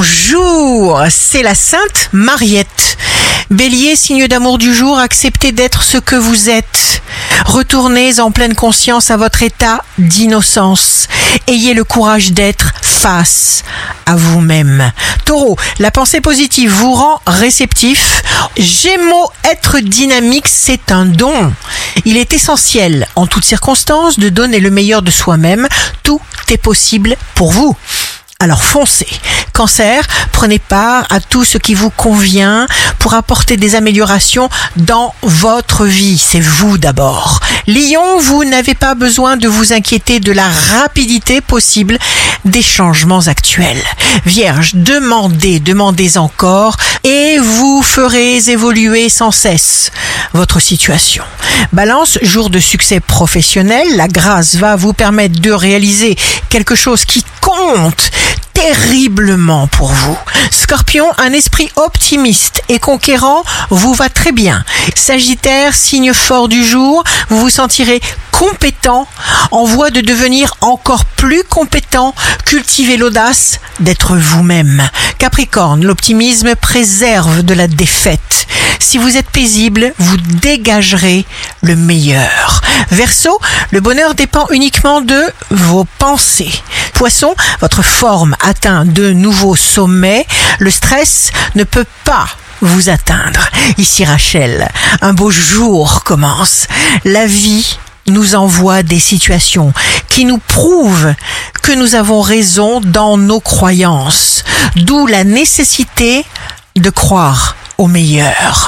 Bonjour, c'est la Sainte Mariette. Bélier, signe d'amour du jour, acceptez d'être ce que vous êtes. Retournez en pleine conscience à votre état d'innocence. Ayez le courage d'être face à vous-même. Taureau, la pensée positive vous rend réceptif. Gémeaux, être dynamique, c'est un don. Il est essentiel, en toutes circonstances, de donner le meilleur de soi-même. Tout est possible pour vous. Alors foncez. Cancer, prenez part à tout ce qui vous convient pour apporter des améliorations dans votre vie. C'est vous d'abord. Lion, vous n'avez pas besoin de vous inquiéter de la rapidité possible des changements actuels. Vierge, demandez, demandez encore et vous ferez évoluer sans cesse votre situation. Balance, jour de succès professionnel, la grâce va vous permettre de réaliser quelque chose qui compte terriblement pour vous. Scorpion, un esprit optimiste et conquérant vous va très bien. Sagittaire, signe fort du jour, vous vous sentirez compétent, en voie de devenir encore plus compétent, cultivez l'audace d'être vous-même. Capricorne, l'optimisme préserve de la défaite. Si vous êtes paisible, vous dégagerez le meilleur. Verseau, le bonheur dépend uniquement de vos pensées. Poisson, votre forme atteint de nouveaux sommets. Le stress ne peut pas vous atteindre. Ici Rachel, un beau jour commence. La vie nous envoie des situations qui nous prouvent que nous avons raison dans nos croyances. D'où la nécessité de croire au meilleur.